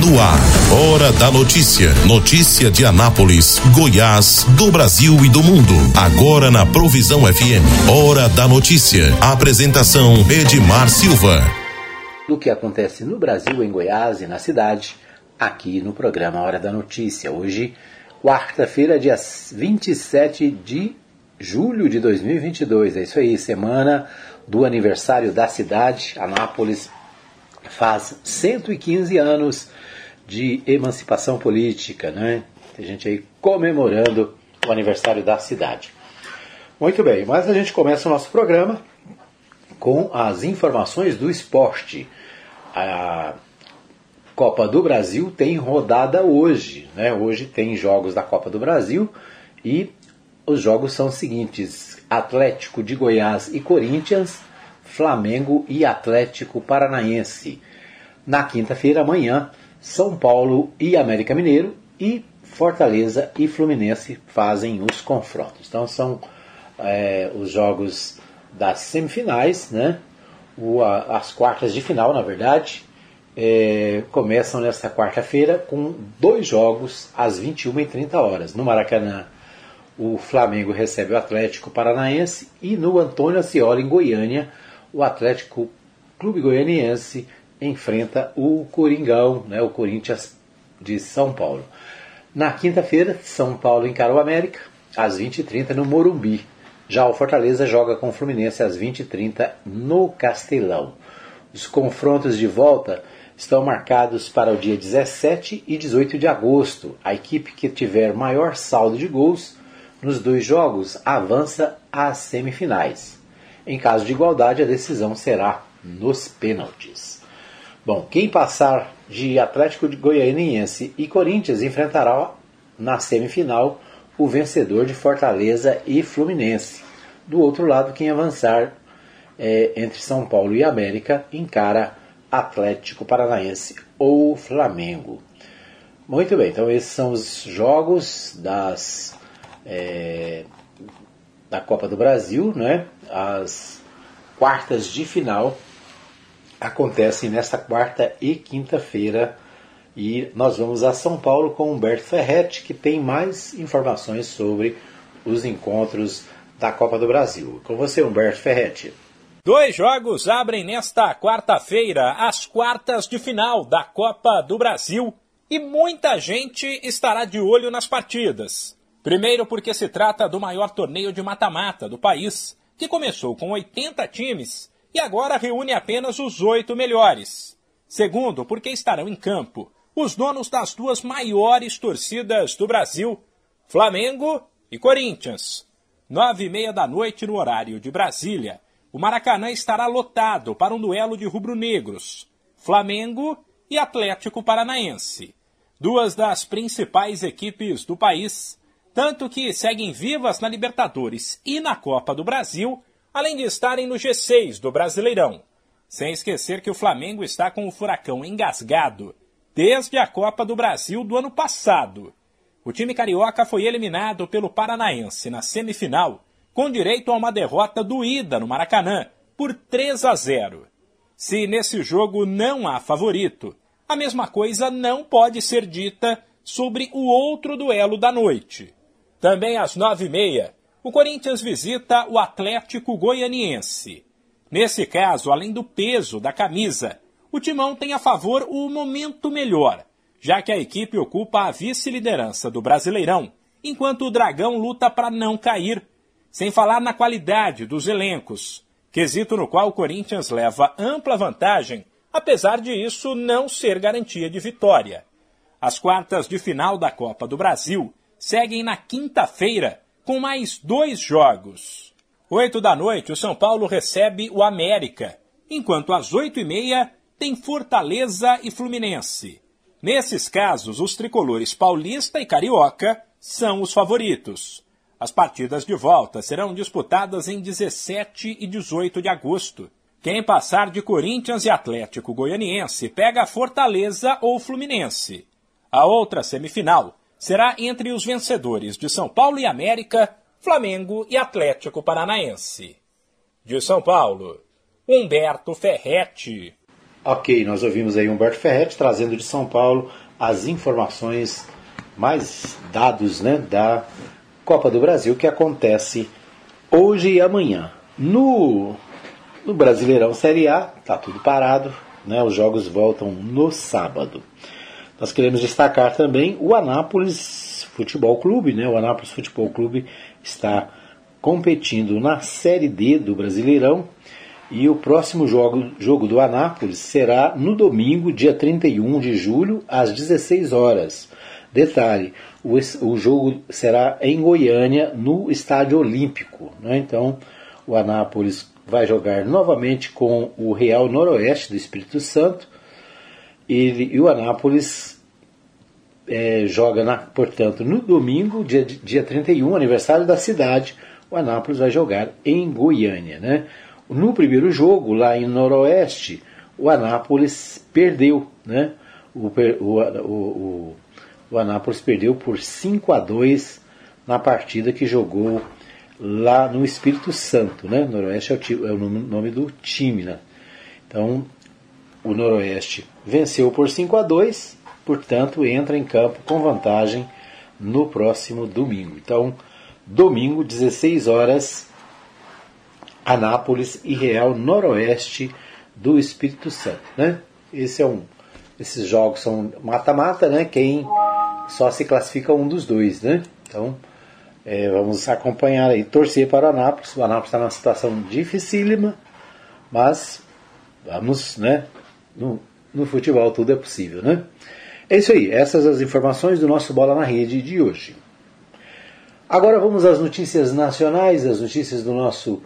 No ar, Hora da Notícia. Notícia de Anápolis, Goiás, do Brasil e do mundo. Agora na Provisão FM. Hora da Notícia. Apresentação Edmar Silva. Do que acontece no Brasil, em Goiás e na cidade, aqui no programa Hora da Notícia. Hoje, quarta-feira, dia 27 de julho de 2022. É isso aí, semana do aniversário da cidade. Anápolis faz 115 anos de emancipação política, né? Tem gente aí comemorando o aniversário da cidade. Muito bem, mas a gente começa o nosso programa com as informações do esporte. A Copa do Brasil tem rodada hoje, né? Hoje tem jogos da Copa do Brasil e os jogos são os seguintes: Atlético de Goiás e Corinthians, Flamengo e Atlético Paranaense. Na quinta-feira, amanhã, São Paulo e América Mineiro e Fortaleza e Fluminense fazem os confrontos. Então são é, os jogos das semifinais, né? O, a, as quartas de final, na verdade, é, começam nesta quarta-feira com dois jogos às 21h30 horas. No Maracanã, o Flamengo recebe o Atlético Paranaense e no Antônio Ascioli, em Goiânia, o Atlético Clube Goianiense enfrenta o Coringão, né, o Corinthians de São Paulo. Na quinta-feira, São Paulo encara o América, às 20h30 no Morumbi. Já o Fortaleza joga com o Fluminense às 20h30 no Castelão. Os confrontos de volta estão marcados para o dia 17 e 18 de agosto. A equipe que tiver maior saldo de gols nos dois jogos avança às semifinais. Em caso de igualdade, a decisão será nos pênaltis. Bom, quem passar de Atlético de Goianiense e Corinthians enfrentará na semifinal o vencedor de Fortaleza e Fluminense. Do outro lado, quem avançar é, entre São Paulo e América encara Atlético Paranaense ou Flamengo. Muito bem, então esses são os jogos das é, da Copa do Brasil, né? As quartas de final acontecem nesta quarta e quinta-feira. E nós vamos a São Paulo com Humberto Ferretti, que tem mais informações sobre os encontros da Copa do Brasil. Com você, Humberto Ferretti. Dois jogos abrem nesta quarta-feira as quartas de final da Copa do Brasil e muita gente estará de olho nas partidas. Primeiro, porque se trata do maior torneio de mata-mata do país, que começou com 80 times e agora reúne apenas os oito melhores. Segundo, porque estarão em campo os donos das duas maiores torcidas do Brasil, Flamengo e Corinthians. Nove e meia da noite no horário de Brasília, o Maracanã estará lotado para um duelo de rubro-negros, Flamengo e Atlético Paranaense. Duas das principais equipes do país tanto que seguem vivas na Libertadores e na Copa do Brasil, além de estarem no G6 do Brasileirão. Sem esquecer que o Flamengo está com o furacão engasgado desde a Copa do Brasil do ano passado. O time carioca foi eliminado pelo Paranaense na semifinal, com direito a uma derrota doída no Maracanã, por 3 a 0. Se nesse jogo não há favorito, a mesma coisa não pode ser dita sobre o outro duelo da noite. Também às nove e meia, o Corinthians visita o Atlético Goianiense. Nesse caso, além do peso da camisa, o Timão tem a favor o momento melhor, já que a equipe ocupa a vice-liderança do Brasileirão, enquanto o Dragão luta para não cair, sem falar na qualidade dos elencos, quesito no qual o Corinthians leva ampla vantagem, apesar de isso não ser garantia de vitória. As quartas de final da Copa do Brasil seguem na quinta-feira com mais dois jogos. Oito da noite, o São Paulo recebe o América, enquanto às oito e meia tem Fortaleza e Fluminense. Nesses casos, os tricolores paulista e carioca são os favoritos. As partidas de volta serão disputadas em 17 e 18 de agosto. Quem passar de Corinthians e Atlético Goianiense pega Fortaleza ou Fluminense. A outra semifinal será entre os vencedores de São Paulo e América, Flamengo e Atlético Paranaense. De São Paulo, Humberto Ferretti. Ok, nós ouvimos aí Humberto Ferretti trazendo de São Paulo as informações mais dados né, da Copa do Brasil que acontece hoje e amanhã. No, no Brasileirão Série A, tá tudo parado, né, os jogos voltam no sábado. Nós queremos destacar também o Anápolis Futebol Clube, né? O Anápolis Futebol Clube está competindo na Série D do Brasileirão e o próximo jogo, jogo do Anápolis será no domingo, dia 31 de julho, às 16 horas. Detalhe, o, o jogo será em Goiânia, no Estádio Olímpico. Né? Então, o Anápolis vai jogar novamente com o Real Noroeste do Espírito Santo. Ele, e o Anápolis é, joga, na, portanto, no domingo, dia, dia 31, aniversário da cidade. O Anápolis vai jogar em Goiânia. Né? No primeiro jogo, lá em Noroeste, o Anápolis perdeu, né? O, o, o, o Anápolis perdeu por 5 a 2 na partida que jogou lá no Espírito Santo, né? Noroeste é o, é o nome do time, né? Então, o Noroeste venceu por 5 a 2, portanto, entra em campo com vantagem no próximo domingo. Então, domingo, 16 horas, Anápolis e Real Noroeste do Espírito Santo, né? Esse é um, esses jogos são mata-mata, né? Quem só se classifica um dos dois, né? Então é, vamos acompanhar aí, torcer para o Anápolis. O Anápolis está numa situação dificílima, mas vamos, né? No, no futebol tudo é possível, né? É isso aí, essas as informações do nosso Bola na Rede de hoje. Agora vamos às notícias nacionais, as notícias do nosso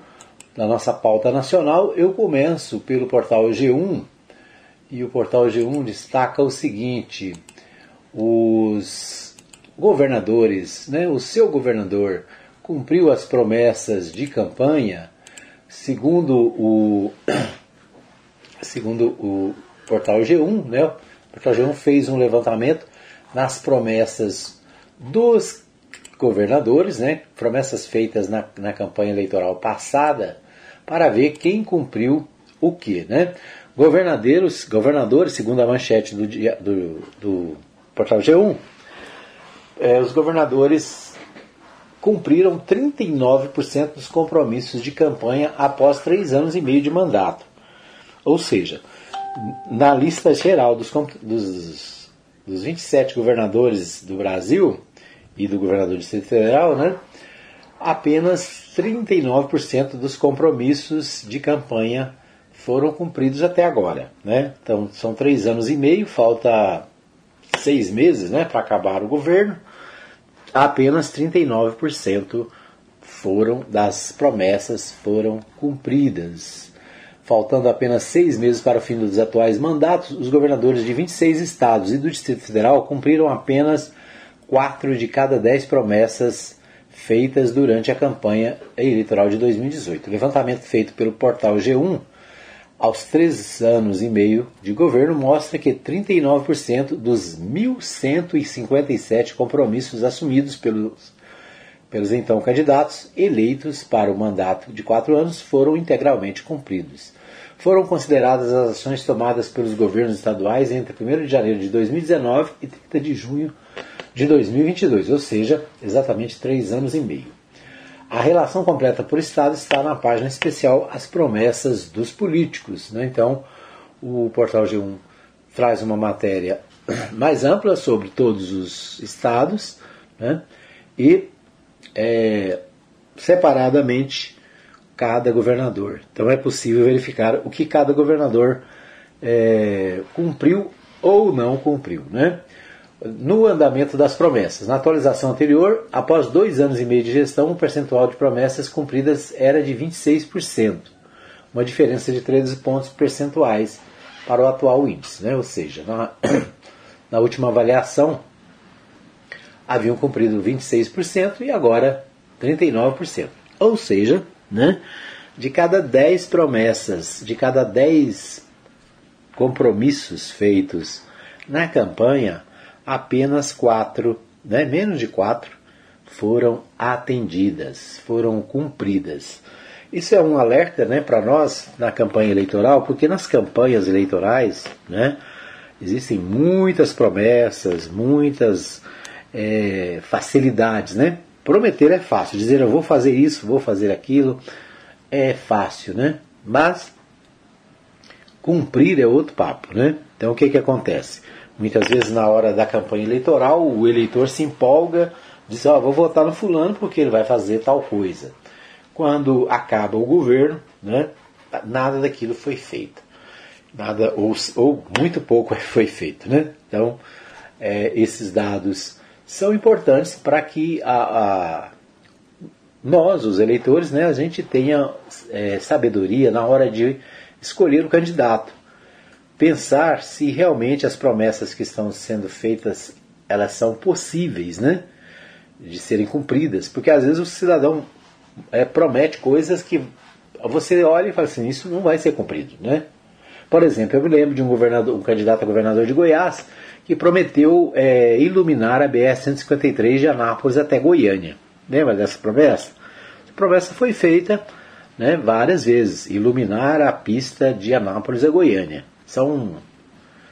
na nossa pauta nacional, eu começo pelo portal G1 e o portal G1 destaca o seguinte: os governadores, né, o seu governador cumpriu as promessas de campanha, segundo o segundo o portal G1, né? O portal G1 fez um levantamento nas promessas dos governadores, né? Promessas feitas na, na campanha eleitoral passada para ver quem cumpriu o que, né? Governadores, governadores, segundo a manchete do, do, do portal G1, é, os governadores cumpriram 39% dos compromissos de campanha após três anos e meio de mandato. Ou seja, na lista geral dos, dos, dos 27 governadores do Brasil e do governador do Distrito Federal, né, apenas 39% dos compromissos de campanha foram cumpridos até agora. Né? Então, são três anos e meio, falta seis meses né, para acabar o governo. Apenas 39% foram das promessas foram cumpridas. Faltando apenas seis meses para o fim dos atuais mandatos, os governadores de 26 estados e do Distrito Federal cumpriram apenas quatro de cada dez promessas feitas durante a campanha eleitoral de 2018. O levantamento feito pelo portal G1 aos três anos e meio de governo mostra que 39% dos 1.157 compromissos assumidos pelos, pelos então candidatos eleitos para o mandato de quatro anos foram integralmente cumpridos. Foram consideradas as ações tomadas pelos governos estaduais entre 1 de janeiro de 2019 e 30 de junho de 2022, ou seja, exatamente três anos e meio. A relação completa por Estado está na página especial As Promessas dos Políticos. Né? Então, o Portal G1 traz uma matéria mais ampla sobre todos os estados né? e é, separadamente cada governador. Então é possível verificar o que cada governador é, cumpriu ou não cumpriu. Né? no andamento das promessas. Na atualização anterior, após dois anos e meio de gestão, o percentual de promessas cumpridas era de 26%, uma diferença de 13 pontos percentuais para o atual índice. Né? Ou seja, na, na última avaliação, haviam cumprido 26% e agora 39%. Ou seja, né, de cada 10 promessas, de cada 10 compromissos feitos na campanha, apenas quatro, né, menos de quatro, foram atendidas, foram cumpridas. Isso é um alerta né, para nós na campanha eleitoral, porque nas campanhas eleitorais né, existem muitas promessas, muitas é, facilidades. Né? Prometer é fácil, dizer eu vou fazer isso, vou fazer aquilo, é fácil, né? mas cumprir é outro papo. Né? Então o que, que acontece? Muitas vezes na hora da campanha eleitoral o eleitor se empolga, diz, ó, oh, vou votar no fulano porque ele vai fazer tal coisa. Quando acaba o governo, né, nada daquilo foi feito. Nada, ou, ou muito pouco foi feito. Né? Então, é, esses dados são importantes para que a, a, nós, os eleitores, né, a gente tenha é, sabedoria na hora de escolher o candidato. Pensar se realmente as promessas que estão sendo feitas elas são possíveis né, de serem cumpridas. Porque às vezes o cidadão é, promete coisas que você olha e fala assim, isso não vai ser cumprido, né? Por exemplo, eu me lembro de um, governador, um candidato a governador de Goiás que prometeu é, iluminar a BR-153 de Anápolis até Goiânia. Lembra dessa promessa? Essa promessa foi feita né, várias vezes, iluminar a pista de Anápolis a Goiânia. São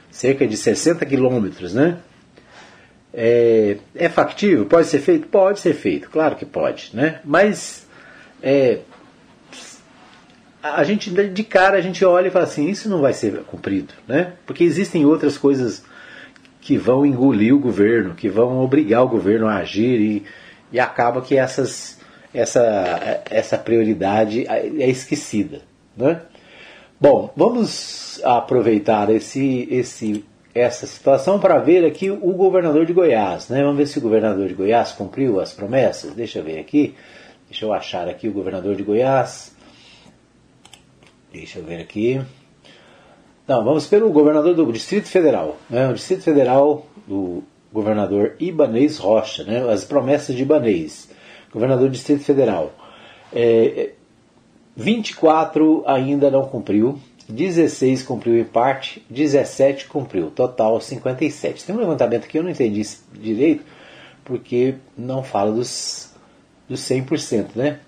cerca de 60 quilômetros, né? É, é factível? Pode ser feito? Pode ser feito, claro que pode, né? Mas é, a gente de cara a gente olha e fala assim, isso não vai ser cumprido, né? Porque existem outras coisas que vão engolir o governo, que vão obrigar o governo a agir e, e acaba que essas, essa, essa prioridade é esquecida, né? Bom, vamos aproveitar esse, esse, essa situação para ver aqui o governador de Goiás, né? Vamos ver se o governador de Goiás cumpriu as promessas. Deixa eu ver aqui. Deixa eu achar aqui o governador de Goiás. Deixa eu ver aqui. Não, vamos pelo governador do Distrito Federal. Né? O Distrito Federal do governador Ibanês Rocha, né? as promessas de Ibanês, governador do Distrito Federal. É, 24 ainda não cumpriu, 16 cumpriu em parte, 17 cumpriu, total 57. Tem um levantamento que eu não entendi direito, porque não fala dos dos 100%, né?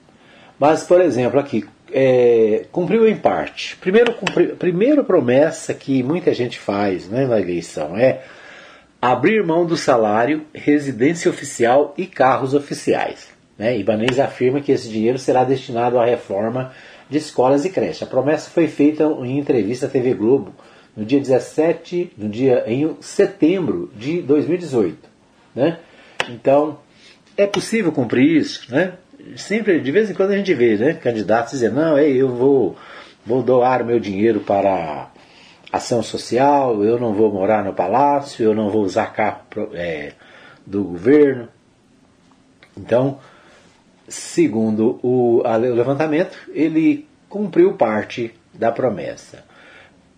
Mas, por exemplo, aqui, é, cumpriu em parte. Primeiro, cumpri, primeira promessa que muita gente faz né, na eleição é abrir mão do salário, residência oficial e carros oficiais. Né? Ibanez afirma que esse dinheiro será destinado à reforma de escolas e creches. A promessa foi feita em entrevista à TV Globo no dia 17, no dia em setembro de 2018. Né? Então, é possível cumprir isso, né? Sempre, de vez em quando a gente vê, né, candidatos dizendo, não, eu vou, vou doar meu dinheiro para ação social, eu não vou morar no palácio, eu não vou usar carro é, do governo. Então, segundo o, o levantamento, ele cumpriu parte da promessa.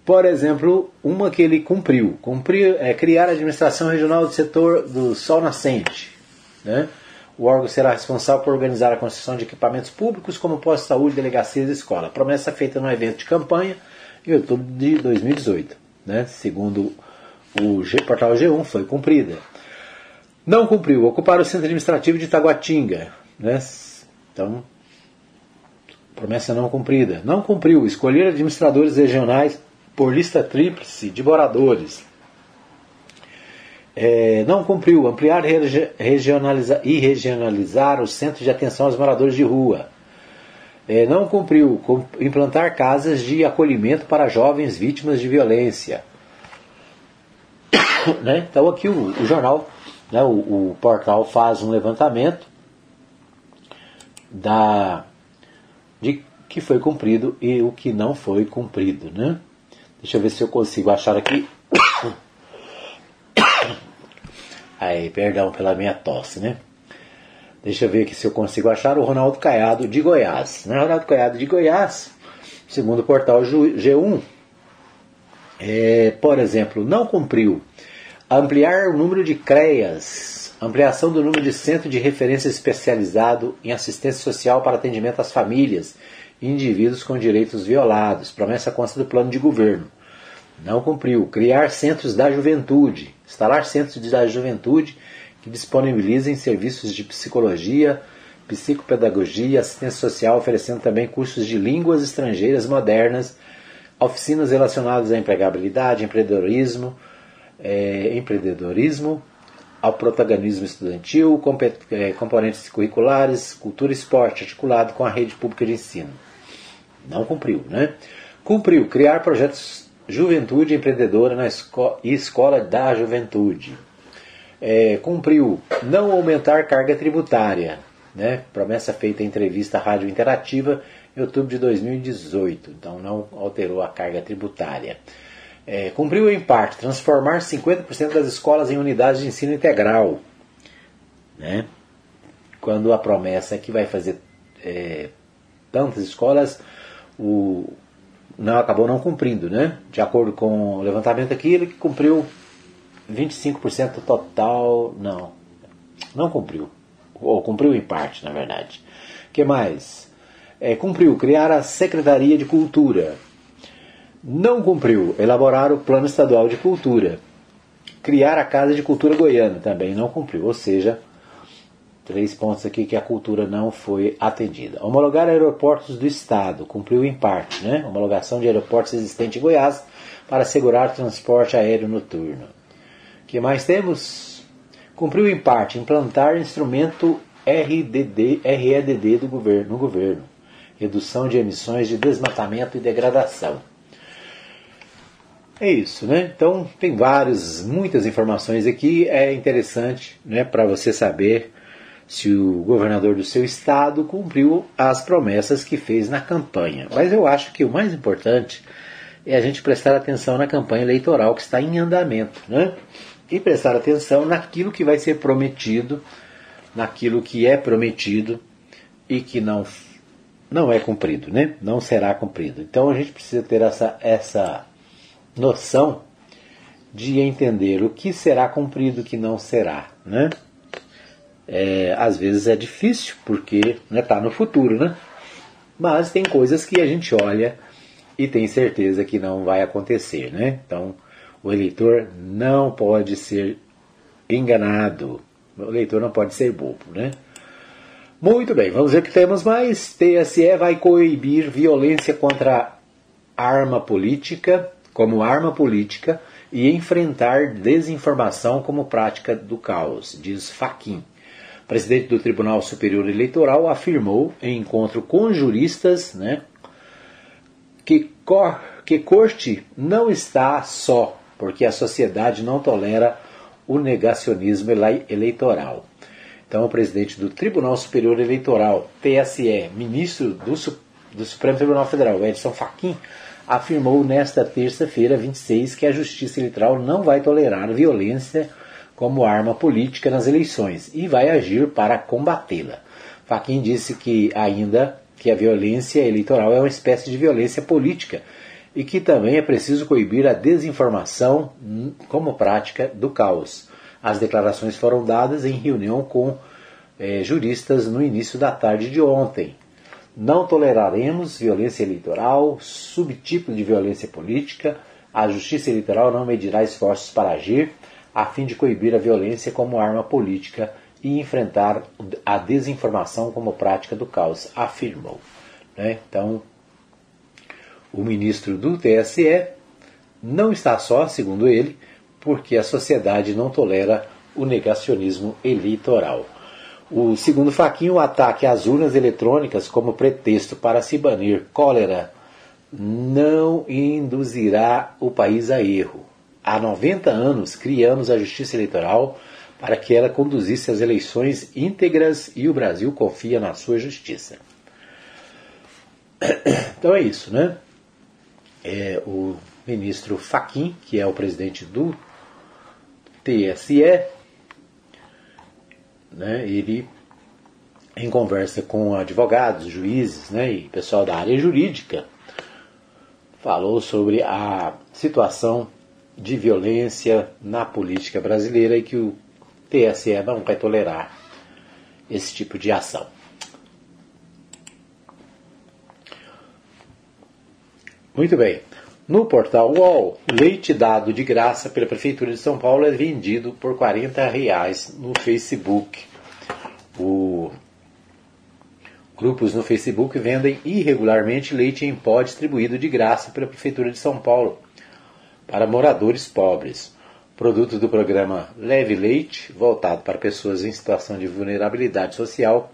Por exemplo, uma que ele cumpriu, cumpriu é, criar a administração regional do setor do sol nascente. Né? O órgão será responsável por organizar a construção de equipamentos públicos como postos de saúde, delegacias e escola. Promessa feita no evento de campanha em outubro de 2018. Né? Segundo o G, portal G1, foi cumprida. Não cumpriu. Ocupar o centro administrativo de Taguatinga. Né? Então, promessa não cumprida. Não cumpriu. Escolher administradores regionais por lista tríplice de moradores é, não cumpriu ampliar regionalizar, e regionalizar o centro de atenção aos moradores de rua. É, não cumpriu implantar casas de acolhimento para jovens vítimas de violência. né? Então aqui o, o jornal, né, o, o, portal faz um levantamento da de que foi cumprido e o que não foi cumprido. Né? Deixa eu ver se eu consigo achar aqui Aí, perdão pela minha tosse, né? Deixa eu ver aqui se eu consigo achar o Ronaldo Caiado de Goiás. Né? Ronaldo Caiado de Goiás, segundo o portal G1, é, por exemplo, não cumpriu ampliar o número de CREAS, ampliação do número de centro de referência especializado em assistência social para atendimento às famílias e indivíduos com direitos violados. Promessa consta do plano de governo. Não cumpriu. Criar centros da juventude instalar centros da juventude que disponibilizem serviços de psicologia, psicopedagogia assistência social, oferecendo também cursos de línguas estrangeiras modernas, oficinas relacionadas à empregabilidade, empreendedorismo, é, empreendedorismo, ao protagonismo estudantil, é, componentes curriculares, cultura e esporte, articulado com a rede pública de ensino. Não cumpriu, né? Cumpriu criar projetos Juventude Empreendedora na esco e Escola da Juventude. É, cumpriu não aumentar carga tributária, né? Promessa feita em entrevista à Rádio Interativa em outubro de 2018. Então não alterou a carga tributária é, cumpriu em parte transformar 50% das escolas em unidades de ensino integral. Né? Quando a promessa é que vai fazer é, tantas escolas, o, não acabou não cumprindo. Né? De acordo com o levantamento aqui, ele cumpriu 25% total. Não, não cumpriu. Ou cumpriu em parte, na verdade. Que mais? É, cumpriu criar a Secretaria de Cultura não cumpriu elaborar o Plano Estadual de Cultura. Criar a Casa de Cultura Goiana também não cumpriu. Ou seja, três pontos aqui que a cultura não foi atendida. Homologar aeroportos do Estado, cumpriu em parte, né? Homologação de aeroportos existentes em Goiás para assegurar transporte aéreo noturno. O que mais temos? Cumpriu em parte implantar instrumento RDD, REDD do governo, no governo. Redução de emissões de desmatamento e degradação. É isso, né? Então tem várias, muitas informações aqui. É interessante, né, para você saber se o governador do seu estado cumpriu as promessas que fez na campanha. Mas eu acho que o mais importante é a gente prestar atenção na campanha eleitoral que está em andamento, né? E prestar atenção naquilo que vai ser prometido, naquilo que é prometido e que não não é cumprido, né? Não será cumprido. Então a gente precisa ter essa essa noção de entender o que será cumprido, o que não será, né? É, às vezes é difícil porque está né, tá no futuro, né? Mas tem coisas que a gente olha e tem certeza que não vai acontecer, né? Então o eleitor não pode ser enganado, o eleitor não pode ser bobo, né? Muito bem, vamos ver o que temos mais. TSE vai coibir violência contra arma política como arma política e enfrentar desinformação como prática do caos, diz Faquim. Presidente do Tribunal Superior Eleitoral afirmou em encontro com juristas né, que, cor, que corte não está só, porque a sociedade não tolera o negacionismo eleitoral. Então, o presidente do Tribunal Superior Eleitoral, TSE, ministro do, do Supremo Tribunal Federal, Edson Fachin, afirmou nesta terça-feira, 26, que a Justiça Eleitoral não vai tolerar violência como arma política nas eleições e vai agir para combatê-la. Faquin disse que ainda que a violência eleitoral é uma espécie de violência política e que também é preciso coibir a desinformação como prática do caos. As declarações foram dadas em reunião com eh, juristas no início da tarde de ontem. Não toleraremos violência eleitoral, subtipo de violência política. A Justiça Eleitoral não medirá esforços para agir a fim de coibir a violência como arma política e enfrentar a desinformação como prática do caos, afirmou. Né? Então, o ministro do TSE não está só, segundo ele, porque a sociedade não tolera o negacionismo eleitoral. O segundo faquinho, o ataque às urnas eletrônicas como pretexto para se banir cólera não induzirá o país a erro. Há 90 anos criamos a Justiça Eleitoral para que ela conduzisse as eleições íntegras e o Brasil confia na sua justiça. Então é isso, né? É, o ministro Faquim, que é o presidente do TSE, né, ele, em conversa com advogados, juízes né, e pessoal da área jurídica, falou sobre a situação de violência na política brasileira e que o TSE não vai tolerar esse tipo de ação. Muito bem. No portal UOL, leite dado de graça pela Prefeitura de São Paulo é vendido por 40 reais no Facebook. O Grupos no Facebook vendem irregularmente leite em pó distribuído de graça pela Prefeitura de São Paulo para moradores pobres. Produto do programa Leve Leite, voltado para pessoas em situação de vulnerabilidade social,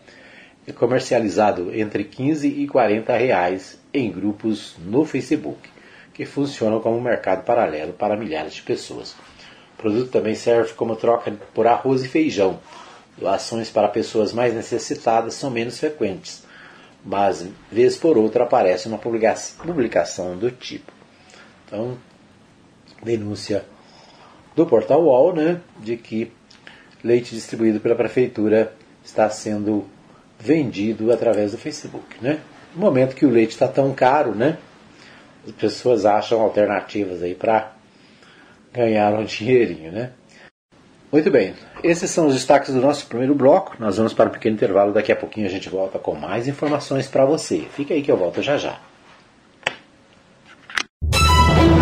é comercializado entre 15 e 40 reais em grupos no Facebook, que funcionam como um mercado paralelo para milhares de pessoas. O produto também serve como troca por arroz e feijão. Doações para pessoas mais necessitadas são menos frequentes, mas vez por outra aparece uma publicação do tipo. Então, denúncia do portal UOL, né, de que leite distribuído pela prefeitura está sendo vendido através do Facebook, né? No momento que o leite está tão caro, né? As pessoas acham alternativas aí para ganhar um dinheirinho, né? Muito bem, esses são os destaques do nosso primeiro bloco. Nós vamos para um pequeno intervalo. Daqui a pouquinho a gente volta com mais informações para você. Fica aí que eu volto já já.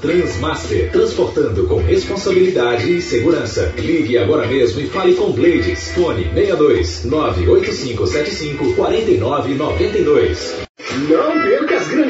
Transmaster, transportando com responsabilidade e segurança. Ligue agora mesmo e fale com Blades. Fone 62 98575 4992. Não perca as grandes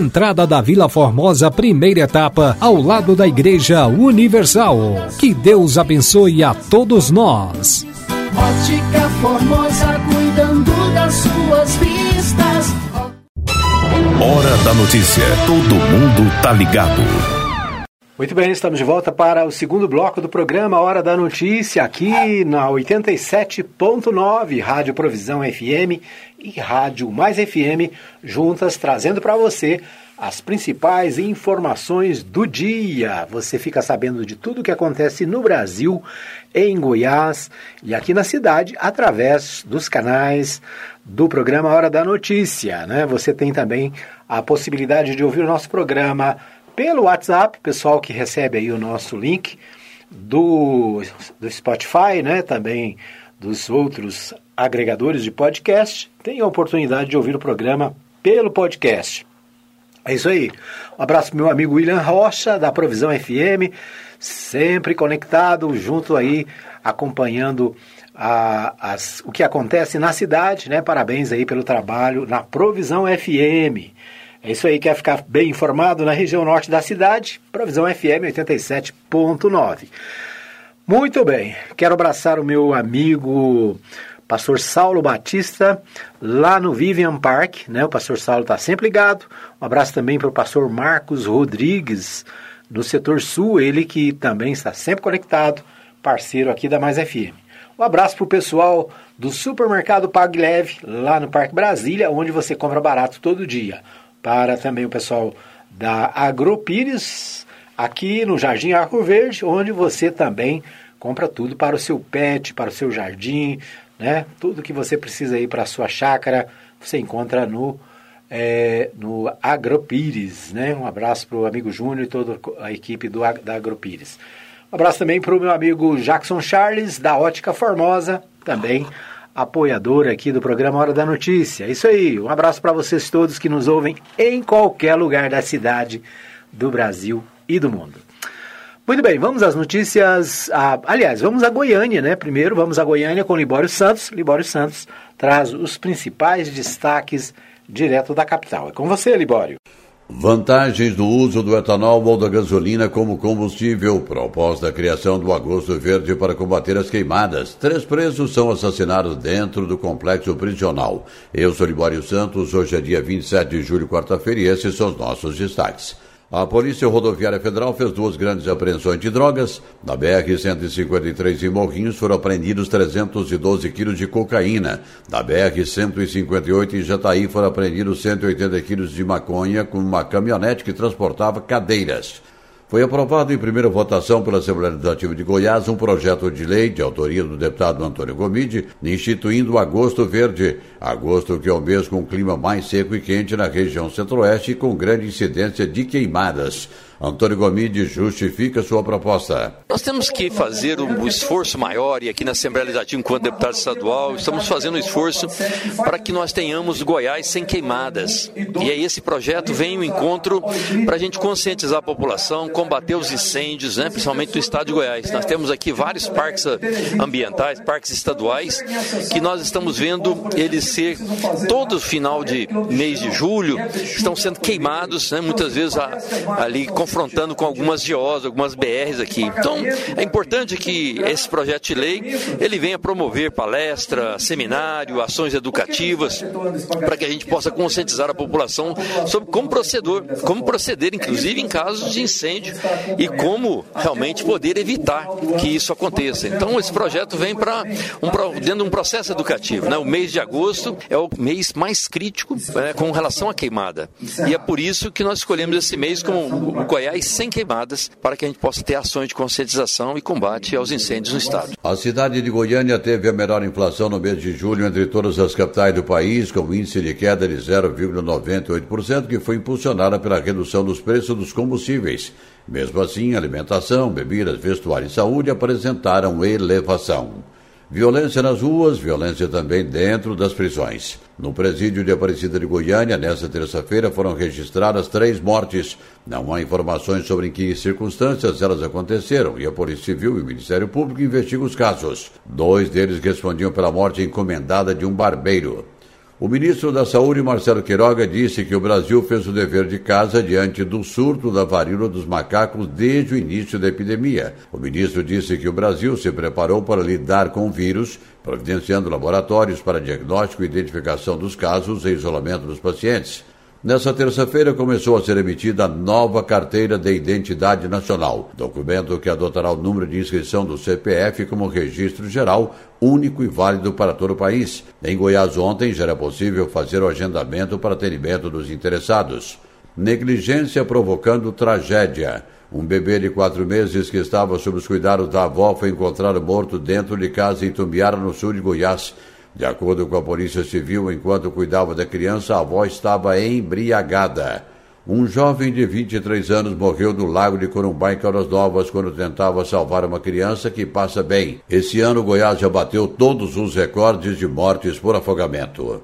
entrada da Vila Formosa, primeira etapa, ao lado da Igreja Universal. Que Deus abençoe a todos nós. Ótica Formosa, cuidando das suas vistas. Hora da notícia. Todo mundo tá ligado. Muito bem, estamos de volta para o segundo bloco do programa Hora da Notícia, aqui na 87.9, Rádio Provisão FM e Rádio Mais FM, juntas trazendo para você as principais informações do dia. Você fica sabendo de tudo o que acontece no Brasil, em Goiás e aqui na cidade, através dos canais do programa Hora da Notícia. Né? Você tem também a possibilidade de ouvir o nosso programa pelo WhatsApp, pessoal que recebe aí o nosso link do, do Spotify, né? Também dos outros agregadores de podcast, tem a oportunidade de ouvir o programa pelo podcast. É isso aí. Um abraço meu amigo William Rocha, da Provisão FM, sempre conectado, junto aí, acompanhando a, as, o que acontece na cidade, né? Parabéns aí pelo trabalho na Provisão FM. É isso aí, quer ficar bem informado na região norte da cidade? Provisão FM 87.9. Muito bem, quero abraçar o meu amigo pastor Saulo Batista, lá no Vivian Park, né? O pastor Saulo está sempre ligado. Um abraço também para o pastor Marcos Rodrigues, no setor sul, ele que também está sempre conectado, parceiro aqui da Mais FM. Um abraço para o pessoal do supermercado Pag Leve, lá no Parque Brasília, onde você compra barato todo dia para também o pessoal da Agropires, aqui no Jardim Arco Verde, onde você também compra tudo para o seu pet, para o seu jardim, né? Tudo que você precisa aí para a sua chácara, você encontra no, é, no Agropires, né? Um abraço para o amigo Júnior e toda a equipe do, da Agropires. Um abraço também para o meu amigo Jackson Charles, da Ótica Formosa, também apoiador aqui do programa Hora da Notícia. Isso aí, um abraço para vocês todos que nos ouvem em qualquer lugar da cidade. do Brasil e do mundo. Muito bem, vamos às notícias. aliás, vamos a Goiânia, né? Primeiro, vamos a Goiânia com Libório Santos. Libório Santos traz os principais destaques direto da capital. É com você, Libório. Vantagens do uso do etanol ou da gasolina como combustível. Proposta da criação do Agosto Verde para combater as queimadas. Três presos são assassinados dentro do complexo prisional. Eu sou Libório Santos. Hoje é dia 27 de julho, quarta-feira, e esses são os nossos destaques. A Polícia Rodoviária Federal fez duas grandes apreensões de drogas. Na BR-153 em Morrinhos foram apreendidos 312 quilos de cocaína. Na BR-158 em Jataí foram apreendidos 180 quilos de maconha com uma caminhonete que transportava cadeiras. Foi aprovado em primeira votação pela Assembleia Legislativa de Goiás um projeto de lei de autoria do deputado Antônio Gomide, instituindo o Agosto Verde. Agosto que é o mês com clima mais seco e quente na região centro-oeste e com grande incidência de queimadas. Antônio Gomide justifica sua proposta. Nós temos que fazer um esforço maior, e aqui na Assembleia Legislativa, enquanto deputado estadual, estamos fazendo um esforço para que nós tenhamos Goiás sem queimadas. E aí esse projeto vem ao encontro para a gente conscientizar a população, combater os incêndios, né, principalmente no estado de Goiás. Nós temos aqui vários parques ambientais, parques estaduais, que nós estamos vendo eles ser, todo final de mês de julho, estão sendo queimados, né, muitas vezes ali confrontando com algumas GOs, algumas BRs aqui. Então, é importante que esse projeto de lei ele venha promover palestra, seminário, ações educativas, para que a gente possa conscientizar a população sobre como proceder, como proceder, inclusive em casos de incêndio e como realmente poder evitar que isso aconteça. Então, esse projeto vem para um, dentro de um processo educativo. Né? O mês de agosto é o mês mais crítico né, com relação à queimada. E é por isso que nós escolhemos esse mês como o Goiás sem queimadas, para que a gente possa ter ações de conscientização e combate aos incêndios no estado. A cidade de Goiânia teve a menor inflação no mês de julho entre todas as capitais do país, com índice de queda de 0,98%, que foi impulsionada pela redução dos preços dos combustíveis. Mesmo assim, alimentação, bebidas, vestuário e saúde apresentaram elevação. Violência nas ruas, violência também dentro das prisões. No presídio de Aparecida de Goiânia, nesta terça-feira, foram registradas três mortes. Não há informações sobre em que circunstâncias elas aconteceram e a Polícia Civil e o Ministério Público investigam os casos. Dois deles respondiam pela morte encomendada de um barbeiro. O ministro da Saúde, Marcelo Queiroga, disse que o Brasil fez o dever de casa diante do surto da varíola dos macacos desde o início da epidemia. O ministro disse que o Brasil se preparou para lidar com o vírus, providenciando laboratórios para diagnóstico e identificação dos casos e isolamento dos pacientes. Nessa terça-feira começou a ser emitida a nova Carteira de Identidade Nacional, documento que adotará o número de inscrição do CPF como registro geral, único e válido para todo o país. Em Goiás ontem já era possível fazer o agendamento para atendimento dos interessados. Negligência provocando tragédia. Um bebê de quatro meses que estava sob os cuidados da avó foi encontrado morto dentro de casa em Tumbiara, no sul de Goiás. De acordo com a Polícia Civil, enquanto cuidava da criança, a avó estava embriagada. Um jovem de 23 anos morreu no lago de Corumbá, em Caldas Novas, quando tentava salvar uma criança que passa bem. Esse ano, Goiás já bateu todos os recordes de mortes por afogamento.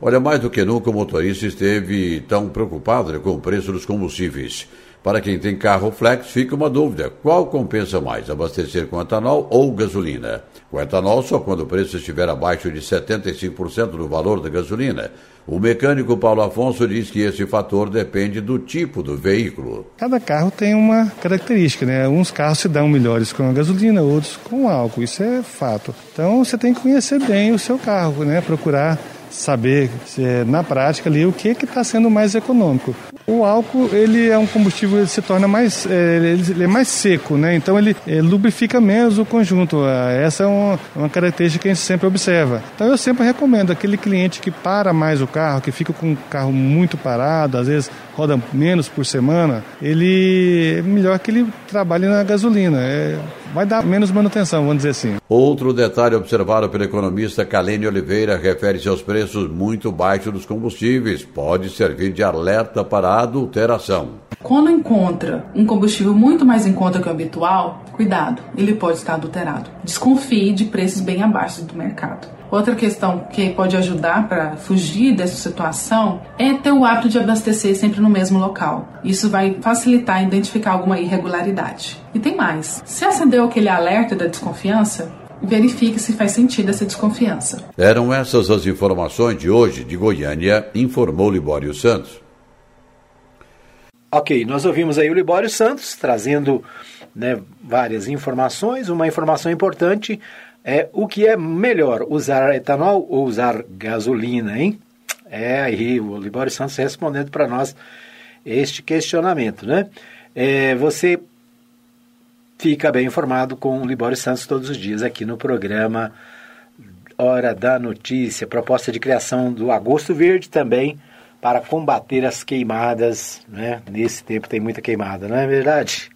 Olha, mais do que nunca, o motorista esteve tão preocupado com o preço dos combustíveis. Para quem tem carro flex, fica uma dúvida: qual compensa mais, abastecer com etanol ou gasolina? Com etanol, só quando o preço estiver abaixo de 75% do valor da gasolina. O mecânico Paulo Afonso diz que esse fator depende do tipo do veículo. Cada carro tem uma característica, né? Uns carros se dão melhores com a gasolina, outros com álcool, isso é fato. Então você tem que conhecer bem o seu carro, né? Procurar saber é, na prática ali o que está sendo mais econômico. O álcool ele é um combustível ele se torna mais é, ele é mais seco, né? Então ele é, lubrifica menos o conjunto. Ah, essa é uma, uma, característica que a gente sempre observa. Então eu sempre recomendo aquele cliente que para mais o carro, que fica com o carro muito parado, às vezes roda menos por semana, ele é melhor que ele trabalhe na gasolina. É, vai dar menos manutenção, vamos dizer assim. Outro detalhe observado pelo economista Kalene Oliveira refere-se aos preços muito baixos dos combustíveis. Pode servir de alerta para a adulteração. Quando encontra um combustível muito mais em conta que o habitual, cuidado, ele pode estar adulterado. Desconfie de preços bem abaixo do mercado. Outra questão que pode ajudar para fugir dessa situação é ter o hábito de abastecer sempre no mesmo local. Isso vai facilitar identificar alguma irregularidade. E tem mais: se acendeu aquele alerta da desconfiança, verifique se faz sentido essa desconfiança. Eram essas as informações de hoje de Goiânia, informou Libório Santos. Ok, nós ouvimos aí o Libório Santos trazendo né, várias informações. Uma informação importante é o que é melhor, usar etanol ou usar gasolina, hein? É aí o Libório Santos respondendo para nós este questionamento, né? É, você fica bem informado com o Libório Santos todos os dias aqui no programa Hora da Notícia, proposta de criação do Agosto Verde também para combater as queimadas, né? Nesse tempo tem muita queimada, não é verdade?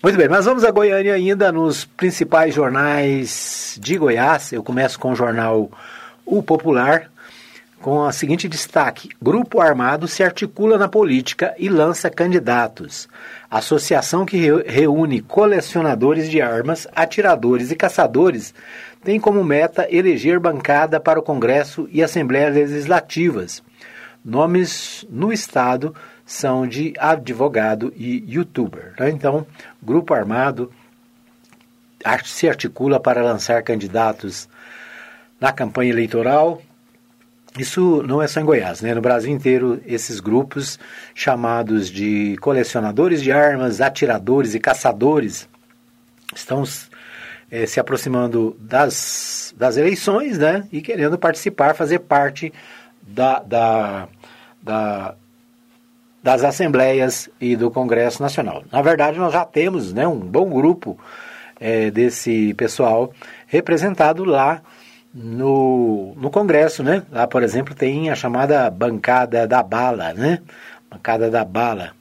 Muito bem, mas vamos a Goiânia ainda nos principais jornais de Goiás. Eu começo com o jornal O Popular, com o seguinte destaque: Grupo armado se articula na política e lança candidatos. Associação que reúne colecionadores de armas, atiradores e caçadores tem como meta eleger bancada para o Congresso e Assembleias Legislativas. Nomes no Estado são de advogado e youtuber. Né? Então, grupo armado se articula para lançar candidatos na campanha eleitoral. Isso não é só em Goiás, né? no Brasil inteiro, esses grupos chamados de colecionadores de armas, atiradores e caçadores estão é, se aproximando das, das eleições né? e querendo participar, fazer parte da, da, da das assembleias e do Congresso Nacional. Na verdade, nós já temos né, um bom grupo é, desse pessoal representado lá no, no Congresso, né? Lá, por exemplo, tem a chamada bancada da bala, né? Bancada da bala.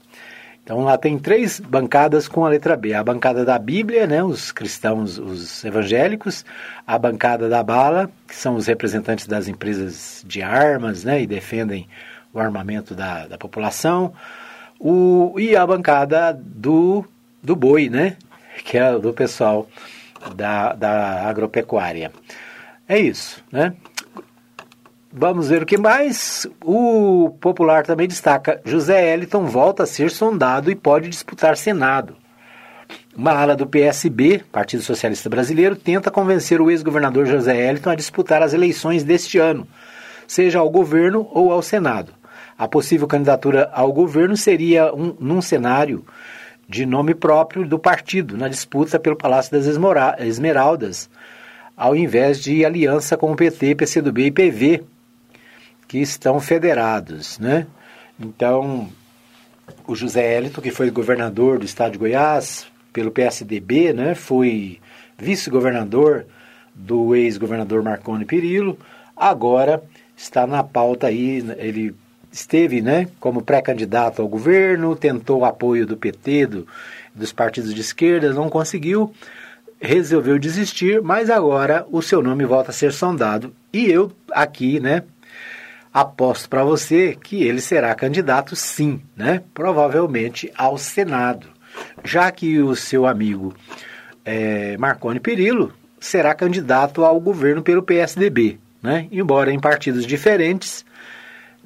Então lá tem três bancadas com a letra B. A bancada da Bíblia, né, os cristãos, os evangélicos, a bancada da bala, que são os representantes das empresas de armas, né, e defendem o armamento da, da população, o, e a bancada do, do boi, né? Que é do pessoal da, da agropecuária. É isso, né? Vamos ver o que mais. O Popular também destaca: José Eliton volta a ser sondado e pode disputar Senado. Uma ala do PSB, Partido Socialista Brasileiro, tenta convencer o ex-governador José Eliton a disputar as eleições deste ano, seja ao governo ou ao Senado. A possível candidatura ao governo seria um, num cenário de nome próprio do partido, na disputa pelo Palácio das Esmeraldas, ao invés de aliança com o PT, PCdoB e PV, que estão federados. Né? Então, o José Hélito, que foi governador do estado de Goiás pelo PSDB, né, foi vice-governador do ex-governador Marconi Perillo, agora está na pauta aí, ele esteve né, como pré-candidato ao governo, tentou o apoio do PT, do, dos partidos de esquerda, não conseguiu, resolveu desistir, mas agora o seu nome volta a ser sondado. E eu aqui, né, aposto para você que ele será candidato sim, né, provavelmente ao Senado, já que o seu amigo é, Marconi Perillo será candidato ao governo pelo PSDB, né, embora em partidos diferentes,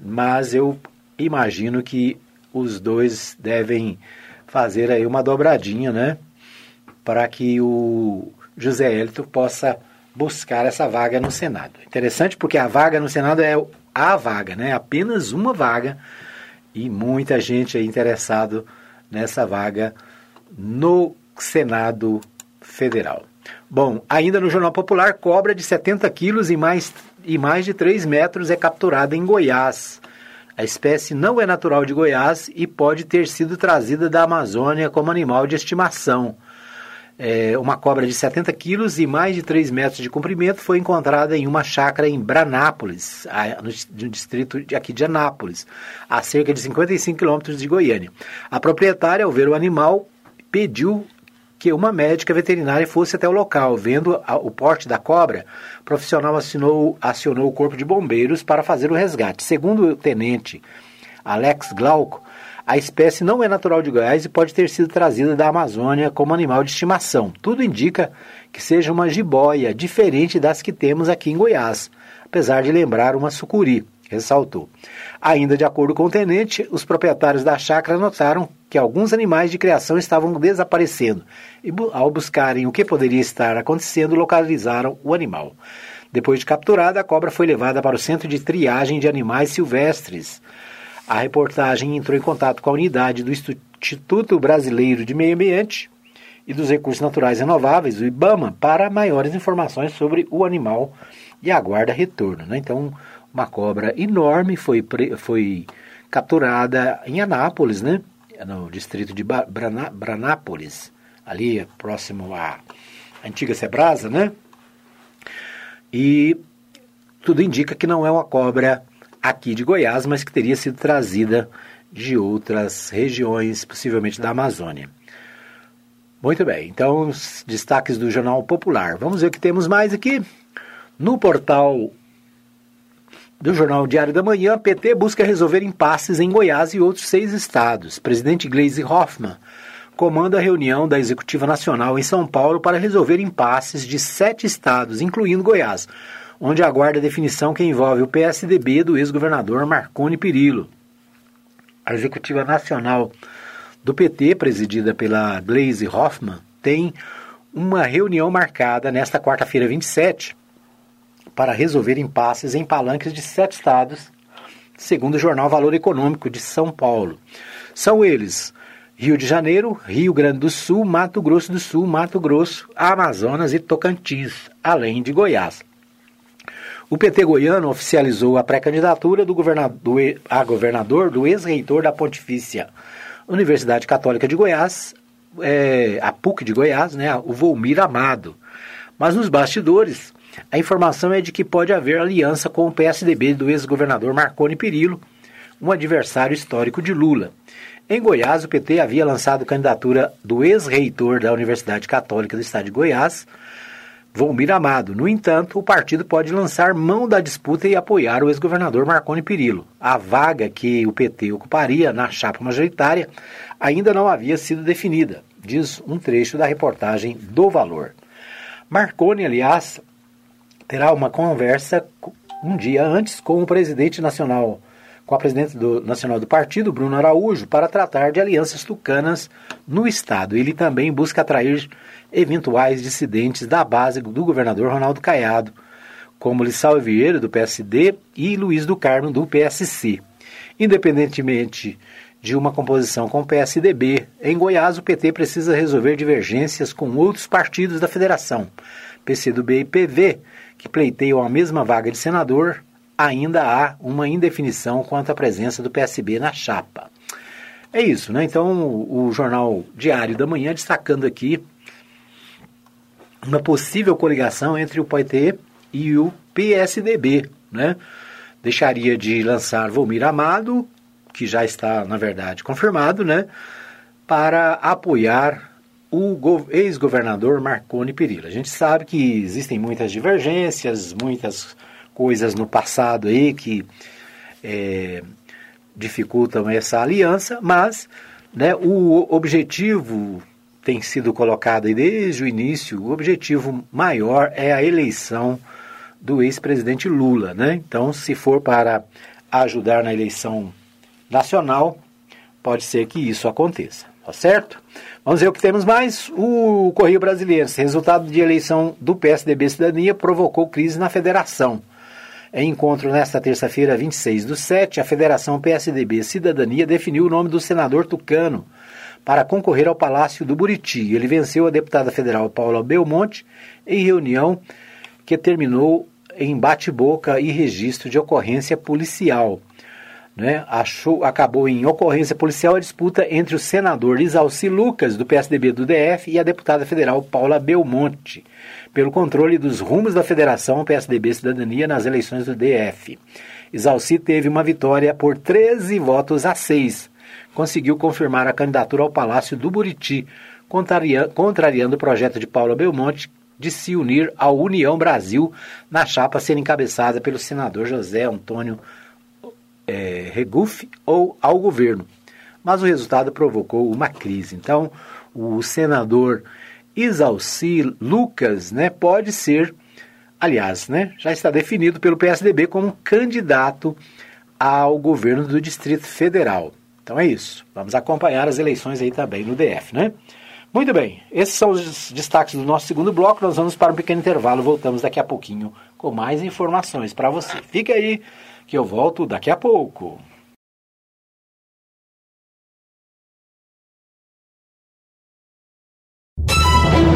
mas eu imagino que os dois devem fazer aí uma dobradinha, né? Para que o José Hélito possa buscar essa vaga no Senado. Interessante porque a vaga no Senado é a vaga, né? Apenas uma vaga e muita gente é interessado nessa vaga no Senado Federal. Bom, ainda no Jornal Popular, cobra de 70 quilos e mais e mais de 3 metros é capturada em Goiás. A espécie não é natural de Goiás e pode ter sido trazida da Amazônia como animal de estimação. É, uma cobra de 70 quilos e mais de 3 metros de comprimento foi encontrada em uma chácara em Branápolis, no distrito de, aqui de Anápolis, a cerca de 55 quilômetros de Goiânia. A proprietária, ao ver o animal, pediu que uma médica veterinária fosse até o local. Vendo a, o porte da cobra, o profissional assinou, acionou o corpo de bombeiros para fazer o resgate. Segundo o tenente Alex Glauco, A espécie não é natural de Goiás e pode ter sido trazida da Amazônia como animal de estimação. Tudo indica que seja uma jiboia, diferente das que temos aqui em Goiás, apesar de lembrar uma sucuri, ressaltou. Ainda de acordo com o tenente, os proprietários da chácara notaram que alguns animais de criação estavam desaparecendo e, ao buscarem o que poderia estar acontecendo, localizaram o animal. Depois de capturada, a cobra foi levada para o Centro de Triagem de Animais Silvestres. A reportagem entrou em contato com a unidade do Instituto Brasileiro de Meio Ambiente e dos Recursos Naturais Renováveis, o IBAMA, para maiores informações sobre o animal e aguarda retorno. Né? Então, uma cobra enorme foi, foi capturada em Anápolis, né? No distrito de Brana, Branápolis, ali próximo à antiga Sebrasa, né? E tudo indica que não é uma cobra aqui de Goiás, mas que teria sido trazida de outras regiões, possivelmente da Amazônia. Muito bem, então os destaques do Jornal Popular. Vamos ver o que temos mais aqui. No portal do Jornal Diário da Manhã, PT busca resolver impasses em Goiás e outros seis estados. Presidente Gleisi Hoffmann comanda a reunião da Executiva Nacional em São Paulo para resolver impasses de sete estados, incluindo Goiás, onde aguarda a definição que envolve o PSDB do ex-governador Marconi Perillo. A Executiva Nacional do PT, presidida pela Glaze Hoffmann, tem uma reunião marcada nesta quarta-feira 27 para resolver impasses em palanques de sete estados, segundo o jornal Valor Econômico de São Paulo. São eles Rio de Janeiro, Rio Grande do Sul, Mato Grosso do Sul, Mato Grosso, Amazonas e Tocantins, além de Goiás. O PT goiano oficializou a pré-candidatura do governador, a governador do ex-reitor da Pontifícia Universidade Católica de Goiás, é, a PUC de Goiás, né, o Volmir Amado. Mas nos bastidores, a informação é de que pode haver aliança com o PSDB do ex-governador Marconi Perillo, um adversário histórico de Lula. Em Goiás, o PT havia lançado candidatura do ex-reitor da Universidade Católica do Estado de Goiás, Volmir Amado. No entanto, o partido pode lançar mão da disputa e apoiar o ex-governador Marconi Perillo. A vaga que o PT ocuparia na chapa majoritária ainda não havia sido definida, diz um trecho da reportagem do Valor. Marconi, aliás, terá uma conversa um dia antes com o presidente nacional com a presidente do, nacional do partido, Bruno Araújo, para tratar de alianças tucanas no Estado. Ele também busca atrair eventuais dissidentes da base do governador Ronaldo Caiado, como Lissau Vieira, do PSD, e Luiz do Carmo, do PSC. Independentemente de uma composição com o PSDB, em Goiás o PT precisa resolver divergências com outros partidos da federação, PCdoB e PV, que pleiteiam a mesma vaga de senador ainda há uma indefinição quanto à presença do PSB na chapa. É isso, né? Então, o Jornal Diário da Manhã destacando aqui uma possível coligação entre o PT e o PSDB, né? Deixaria de lançar Volmir Amado, que já está, na verdade, confirmado, né? Para apoiar o ex-governador Marconi Perillo. A gente sabe que existem muitas divergências, muitas coisas no passado aí que é, dificultam essa aliança, mas né, o objetivo tem sido colocado aí desde o início, o objetivo maior é a eleição do ex-presidente Lula. Né? Então, se for para ajudar na eleição nacional, pode ser que isso aconteça, tá certo? Vamos ver o que temos mais. O Correio Brasileiro, resultado de eleição do PSDB Cidadania provocou crise na federação. Em encontro nesta terça-feira, 26 do 7, a Federação PSDB Cidadania definiu o nome do senador Tucano para concorrer ao Palácio do Buriti. Ele venceu a deputada federal Paula Belmonte em reunião que terminou em bate-boca e registro de ocorrência policial. Né? Achou, acabou em ocorrência policial a disputa entre o senador Isalci Lucas, do PSDB do DF, e a deputada federal Paula Belmonte pelo controle dos rumos da Federação PSDB Cidadania nas eleições do DF. Isalci teve uma vitória por 13 votos a 6. Conseguiu confirmar a candidatura ao Palácio do Buriti, contrariando o projeto de Paula Belmonte de se unir à União Brasil na chapa ser encabeçada pelo senador José Antônio é, Regufe ou ao governo. mas o resultado provocou uma crise. Então, o senador Isalci Lucas né, pode ser, aliás, né, já está definido pelo PSDB como candidato ao governo do Distrito Federal. Então é isso. Vamos acompanhar as eleições aí também no DF, né? Muito bem, esses são os destaques do nosso segundo bloco. Nós vamos para um pequeno intervalo. Voltamos daqui a pouquinho com mais informações para você. Fica aí que eu volto daqui a pouco.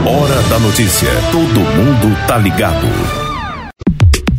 Hora da notícia. Todo mundo tá ligado.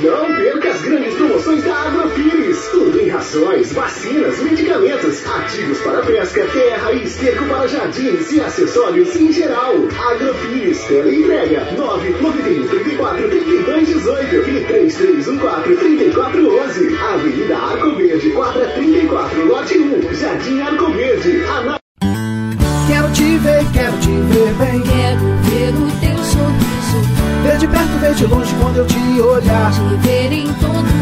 Não perca as grandes promoções da Agrofires. Tudo em rações, vacinas, medicamentos, ativos para pesca, terra e esterco para jardins e acessórios em geral. Agrofires, entrega 991 34 32 18 e 3314 3411. Avenida Arco Verde, quadra 34, lote 1, Jardim Arco Verde. Ana... Quero te ver, quero te ver bem. Quero ver o teu sorriso. Ver de perto, ver de longe quando eu te olhar. Te ver em todo.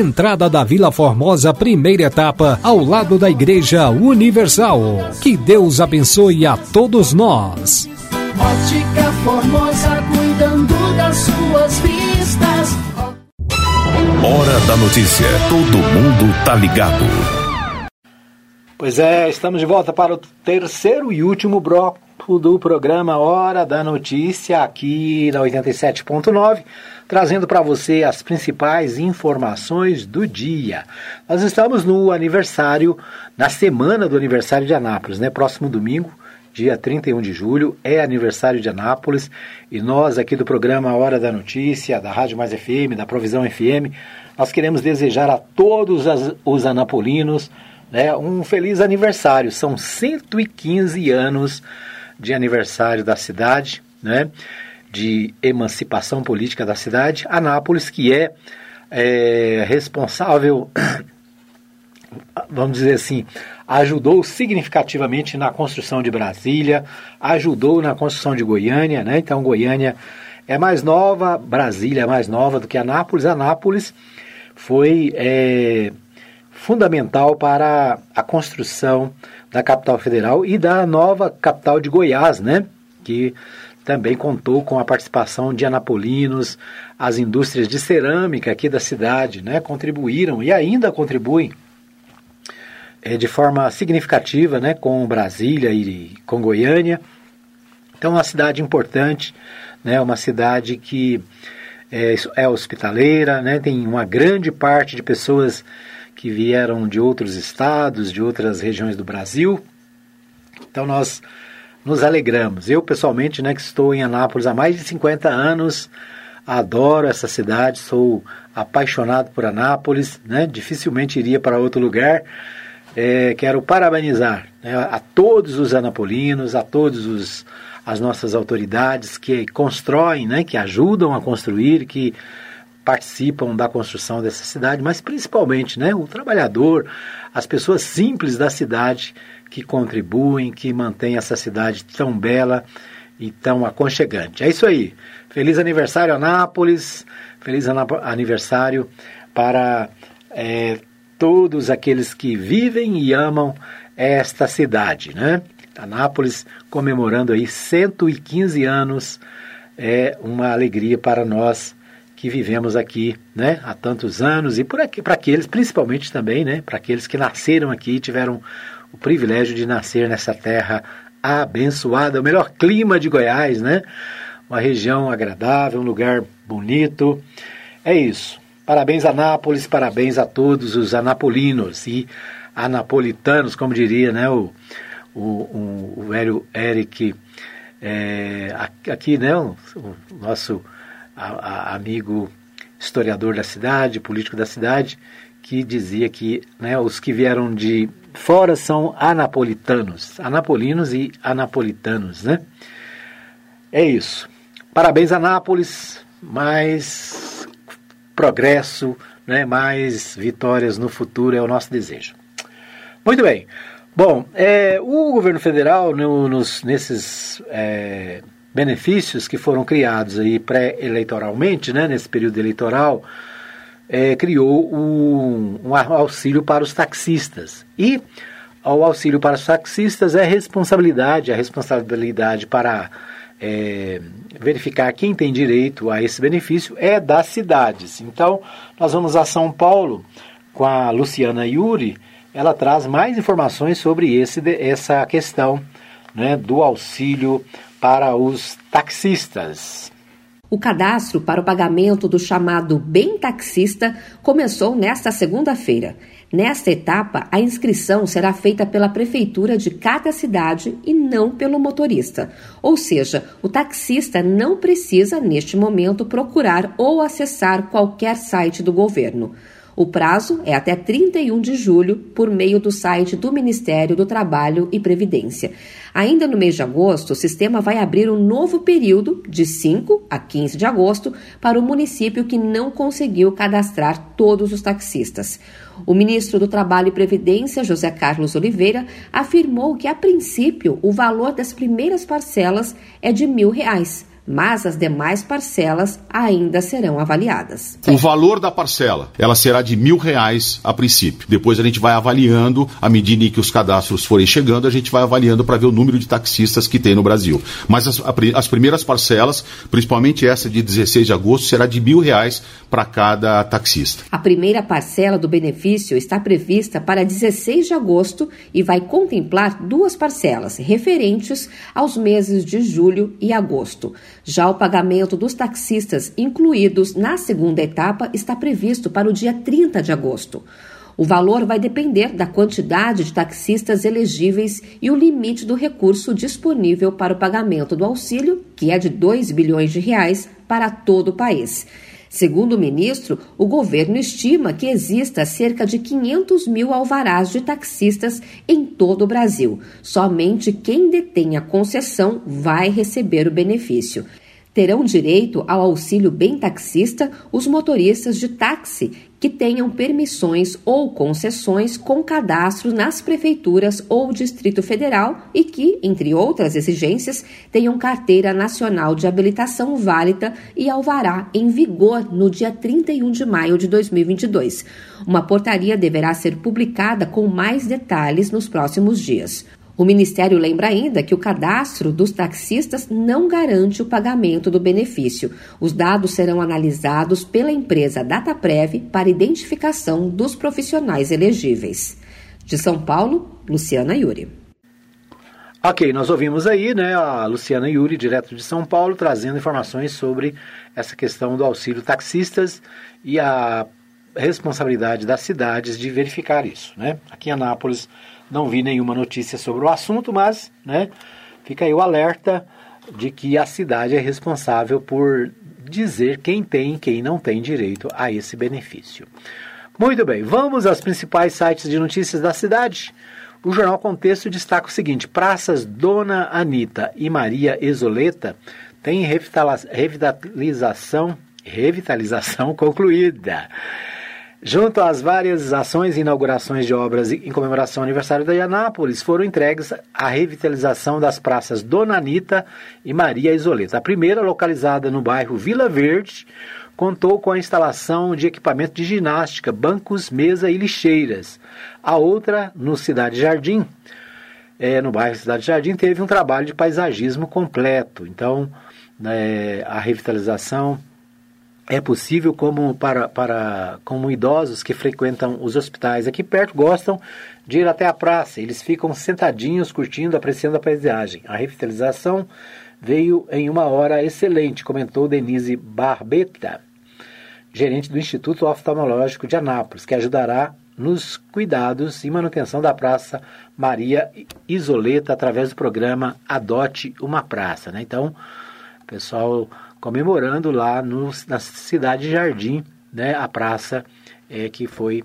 entrada da Vila Formosa, primeira etapa, ao lado da Igreja Universal. Que Deus abençoe a todos nós. Ótica Formosa, cuidando das suas vistas. Hora da notícia. Todo mundo tá ligado. Pois é, estamos de volta para o terceiro e último bloco do programa Hora da Notícia, aqui na 87.9, trazendo para você as principais informações do dia. Nós estamos no aniversário, na semana do aniversário de Anápolis, né? Próximo domingo, dia 31 de julho, é aniversário de Anápolis e nós aqui do programa Hora da Notícia, da Rádio Mais FM, da Provisão FM, nós queremos desejar a todos as, os anapolinos né, um feliz aniversário. São 115 anos de aniversário da cidade, né, de emancipação política da cidade. Anápolis, que é, é responsável, vamos dizer assim, ajudou significativamente na construção de Brasília, ajudou na construção de Goiânia, né? Então Goiânia é mais nova, Brasília é mais nova do que Anápolis. Anápolis foi é, fundamental para a construção da capital federal e da nova capital de Goiás, né? Que também contou com a participação de anapolinos, as indústrias de cerâmica aqui da cidade, né? Contribuíram e ainda contribuem é, de forma significativa, né? Com Brasília e com Goiânia. Então, uma cidade importante, né? Uma cidade que é, é hospitaleira, né? Tem uma grande parte de pessoas que vieram de outros estados, de outras regiões do Brasil. Então nós nos alegramos. Eu pessoalmente, né, que estou em Anápolis há mais de 50 anos, adoro essa cidade, sou apaixonado por Anápolis, né? Dificilmente iria para outro lugar. É, quero parabenizar né, a todos os anapolinos, a todos os, as nossas autoridades que constroem, né, que ajudam a construir, que participam da construção dessa cidade, mas principalmente né, o trabalhador, as pessoas simples da cidade que contribuem, que mantêm essa cidade tão bela e tão aconchegante. É isso aí. Feliz aniversário, Anápolis. Feliz aniversário para é, todos aqueles que vivem e amam esta cidade, né? Anápolis comemorando aí 115 anos é uma alegria para nós que vivemos aqui, né, há tantos anos e por aqui para aqueles principalmente também, né, para aqueles que nasceram aqui e tiveram o privilégio de nascer nessa terra abençoada, o melhor clima de Goiás, né? Uma região agradável, um lugar bonito. É isso. Parabéns Anápolis, parabéns a todos os anapolinos e anapolitanos, como diria, né, o o, o, o velho Eric é, aqui, né, o, o nosso a, a amigo historiador da cidade, político da cidade, que dizia que né, os que vieram de fora são anapolitanos, anapolinos e anapolitanos, né? É isso. Parabéns, Anápolis. Mais progresso, né? mais vitórias no futuro é o nosso desejo. Muito bem. Bom, é, o governo federal, no, nos, nesses é, benefícios que foram criados aí pré-eleitoralmente, né, nesse período eleitoral, é, criou um, um, auxílio para os taxistas. E o auxílio para os taxistas é responsabilidade, a responsabilidade para é, verificar quem tem direito a esse benefício é das cidades. Então, nós vamos a São Paulo com a Luciana Yuri, ela traz mais informações sobre esse, essa questão né, do auxílio para os taxistas. O cadastro para o pagamento do chamado Bem Taxista começou nesta segunda-feira. Nesta etapa, a inscrição será feita pela prefeitura de cada cidade e não pelo motorista. Ou seja, o taxista não precisa, neste momento, procurar ou acessar qualquer site do governo. O prazo é até 31 de julho, por meio do site do Ministério do Trabalho e Previdência. Ainda no mês de agosto, o sistema vai abrir um novo período, de 5 a 15 de agosto, para o município que não conseguiu cadastrar todos os taxistas. O ministro do Trabalho e Previdência, José Carlos Oliveira, afirmou que, a princípio, o valor das primeiras parcelas é de mil reais mas as demais parcelas ainda serão avaliadas. O valor da parcela, ela será de mil reais a princípio. Depois a gente vai avaliando, à medida em que os cadastros forem chegando, a gente vai avaliando para ver o número de taxistas que tem no Brasil. Mas as, as primeiras parcelas, principalmente essa de 16 de agosto, será de mil reais para cada taxista. A primeira parcela do benefício está prevista para 16 de agosto e vai contemplar duas parcelas referentes aos meses de julho e agosto. Já o pagamento dos taxistas incluídos na segunda etapa está previsto para o dia 30 de agosto. O valor vai depender da quantidade de taxistas elegíveis e o limite do recurso disponível para o pagamento do auxílio, que é de 2 bilhões de reais para todo o país. Segundo o ministro, o governo estima que exista cerca de 500 mil alvarás de taxistas em todo o Brasil. Somente quem detém a concessão vai receber o benefício. Terão direito ao auxílio bem taxista os motoristas de táxi que tenham permissões ou concessões com cadastro nas prefeituras ou Distrito Federal e que, entre outras exigências, tenham carteira nacional de habilitação válida e alvará em vigor no dia 31 de maio de 2022. Uma portaria deverá ser publicada com mais detalhes nos próximos dias. O Ministério lembra ainda que o cadastro dos taxistas não garante o pagamento do benefício. Os dados serão analisados pela empresa Dataprev para identificação dos profissionais elegíveis. De São Paulo, Luciana Yuri. Ok, nós ouvimos aí né, a Luciana Yuri, direto de São Paulo, trazendo informações sobre essa questão do auxílio taxistas e a responsabilidade das cidades de verificar isso. Né? Aqui em Anápolis não vi nenhuma notícia sobre o assunto, mas né, fica aí o alerta de que a cidade é responsável por dizer quem tem e quem não tem direito a esse benefício. Muito bem, vamos aos principais sites de notícias da cidade. O Jornal Contexto destaca o seguinte: praças Dona Anita e Maria Exoleta têm revitalização, revitalização concluída. Junto às várias ações e inaugurações de obras em comemoração ao aniversário da Anápolis, foram entregues a revitalização das praças Dona Anita e Maria Isoleta. A primeira, localizada no bairro Vila Verde, contou com a instalação de equipamento de ginástica, bancos, mesa e lixeiras. A outra, no Cidade Jardim, é, no bairro Cidade Jardim, teve um trabalho de paisagismo completo. Então, é, a revitalização é possível como para, para como idosos que frequentam os hospitais aqui perto gostam de ir até a praça. Eles ficam sentadinhos, curtindo, apreciando a paisagem. A revitalização veio em uma hora excelente, comentou Denise Barbeta, gerente do Instituto Oftalmológico de Anápolis, que ajudará nos cuidados e manutenção da Praça Maria Isoleta através do programa Adote uma Praça. Né? Então, pessoal comemorando lá no, na cidade de Jardim, né, a praça é, que foi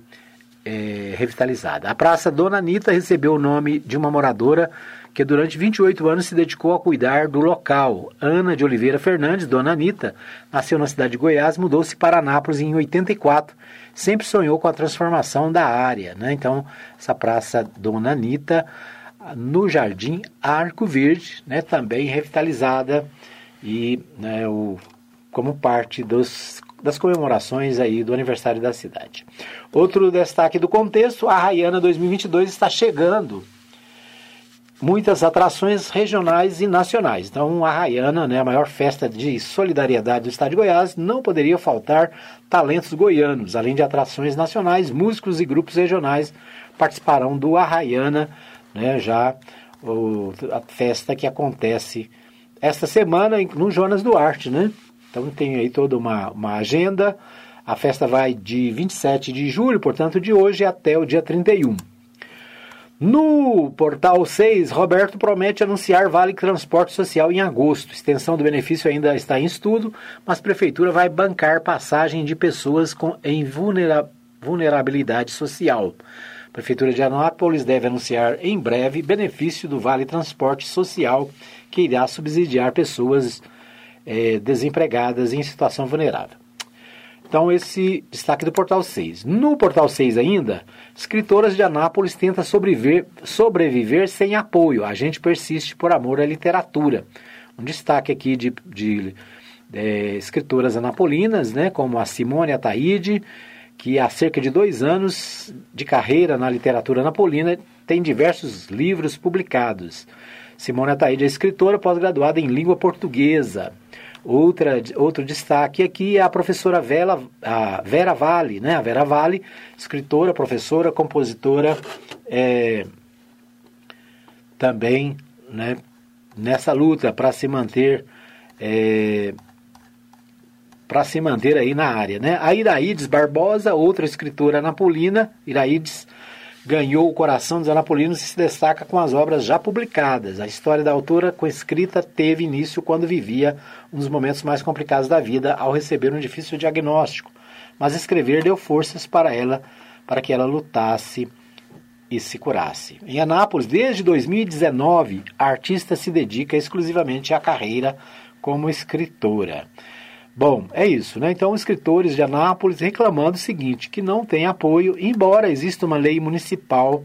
é, revitalizada. A Praça Dona Anitta recebeu o nome de uma moradora que durante 28 anos se dedicou a cuidar do local. Ana de Oliveira Fernandes, Dona Anitta, nasceu na cidade de Goiás, mudou-se para Anápolis em 84. Sempre sonhou com a transformação da área. Né? Então, essa Praça Dona Anitta, no Jardim Arco Verde, né, também revitalizada e né, o, como parte dos, das comemorações aí do aniversário da cidade. Outro destaque do contexto, a Raiana 2022 está chegando. Muitas atrações regionais e nacionais. Então, a Raiana, né, a maior festa de solidariedade do estado de Goiás, não poderia faltar talentos goianos. Além de atrações nacionais, músicos e grupos regionais participarão do Arraiana, né, já o, a festa que acontece esta semana no Jonas Duarte, né? Então tem aí toda uma, uma agenda. A festa vai de 27 de julho, portanto, de hoje até o dia 31. No portal 6, Roberto promete anunciar Vale Transporte Social em agosto. Extensão do benefício ainda está em estudo, mas a prefeitura vai bancar passagem de pessoas com, em vulnera, vulnerabilidade social. Prefeitura de Anápolis deve anunciar em breve benefício do Vale Transporte Social que irá subsidiar pessoas é, desempregadas em situação vulnerável. Então, esse destaque do Portal 6. No Portal 6 ainda, escritoras de Anápolis tentam sobreviver, sobreviver sem apoio. A gente persiste por amor à literatura. Um destaque aqui de, de é, escritoras anapolinas, né, como a Simone Ataíde, que há cerca de dois anos de carreira na literatura anapolina tem diversos livros publicados. Simone Ataíde é escritora pós-graduada em língua portuguesa. Outra, outro destaque aqui é a professora Vera, a Vera Vale, né? A Vera Vale, escritora, professora, compositora, é, também né, nessa luta para se manter é, para se manter aí na área, né? A Iraides Barbosa, outra escritora napolina, Iraides ganhou o coração dos anapolinos e se destaca com as obras já publicadas. A história da autora com escrita teve início quando vivia um dos momentos mais complicados da vida ao receber um difícil diagnóstico, mas escrever deu forças para ela, para que ela lutasse e se curasse. Em Anápolis, desde 2019, a artista se dedica exclusivamente à carreira como escritora. Bom, é isso, né? Então, escritores de Anápolis reclamando o seguinte, que não tem apoio, embora exista uma lei municipal,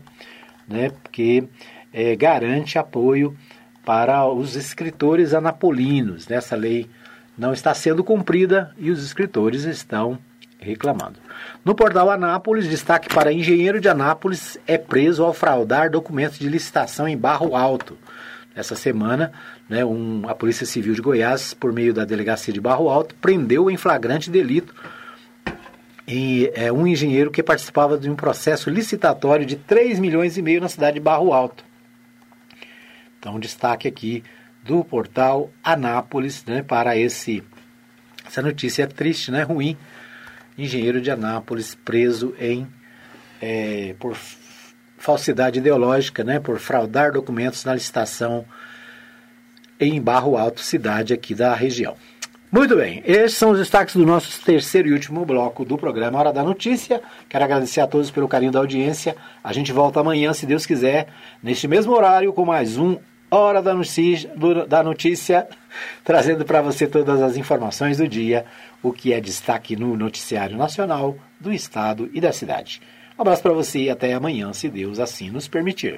né, que é, garante apoio para os escritores anapolinos. Essa lei não está sendo cumprida e os escritores estão reclamando. No portal Anápolis, destaque para engenheiro de Anápolis é preso ao fraudar documentos de licitação em Barro Alto. Essa semana, né, um, a Polícia Civil de Goiás, por meio da Delegacia de Barro Alto, prendeu em flagrante delito é, um engenheiro que participava de um processo licitatório de 3 milhões e meio na cidade de Barro Alto. Então, destaque aqui do portal Anápolis né, para esse, essa notícia triste, né, ruim. Engenheiro de Anápolis preso em é, por falsidade ideológica, né, por fraudar documentos na licitação em Barro Alto, cidade aqui da região. Muito bem, esses são os destaques do nosso terceiro e último bloco do programa Hora da Notícia. Quero agradecer a todos pelo carinho da audiência. A gente volta amanhã, se Deus quiser, neste mesmo horário, com mais um Hora da Notícia, da notícia trazendo para você todas as informações do dia, o que é destaque no noticiário nacional, do estado e da cidade. Um abraço para você e até amanhã, se Deus assim nos permitir.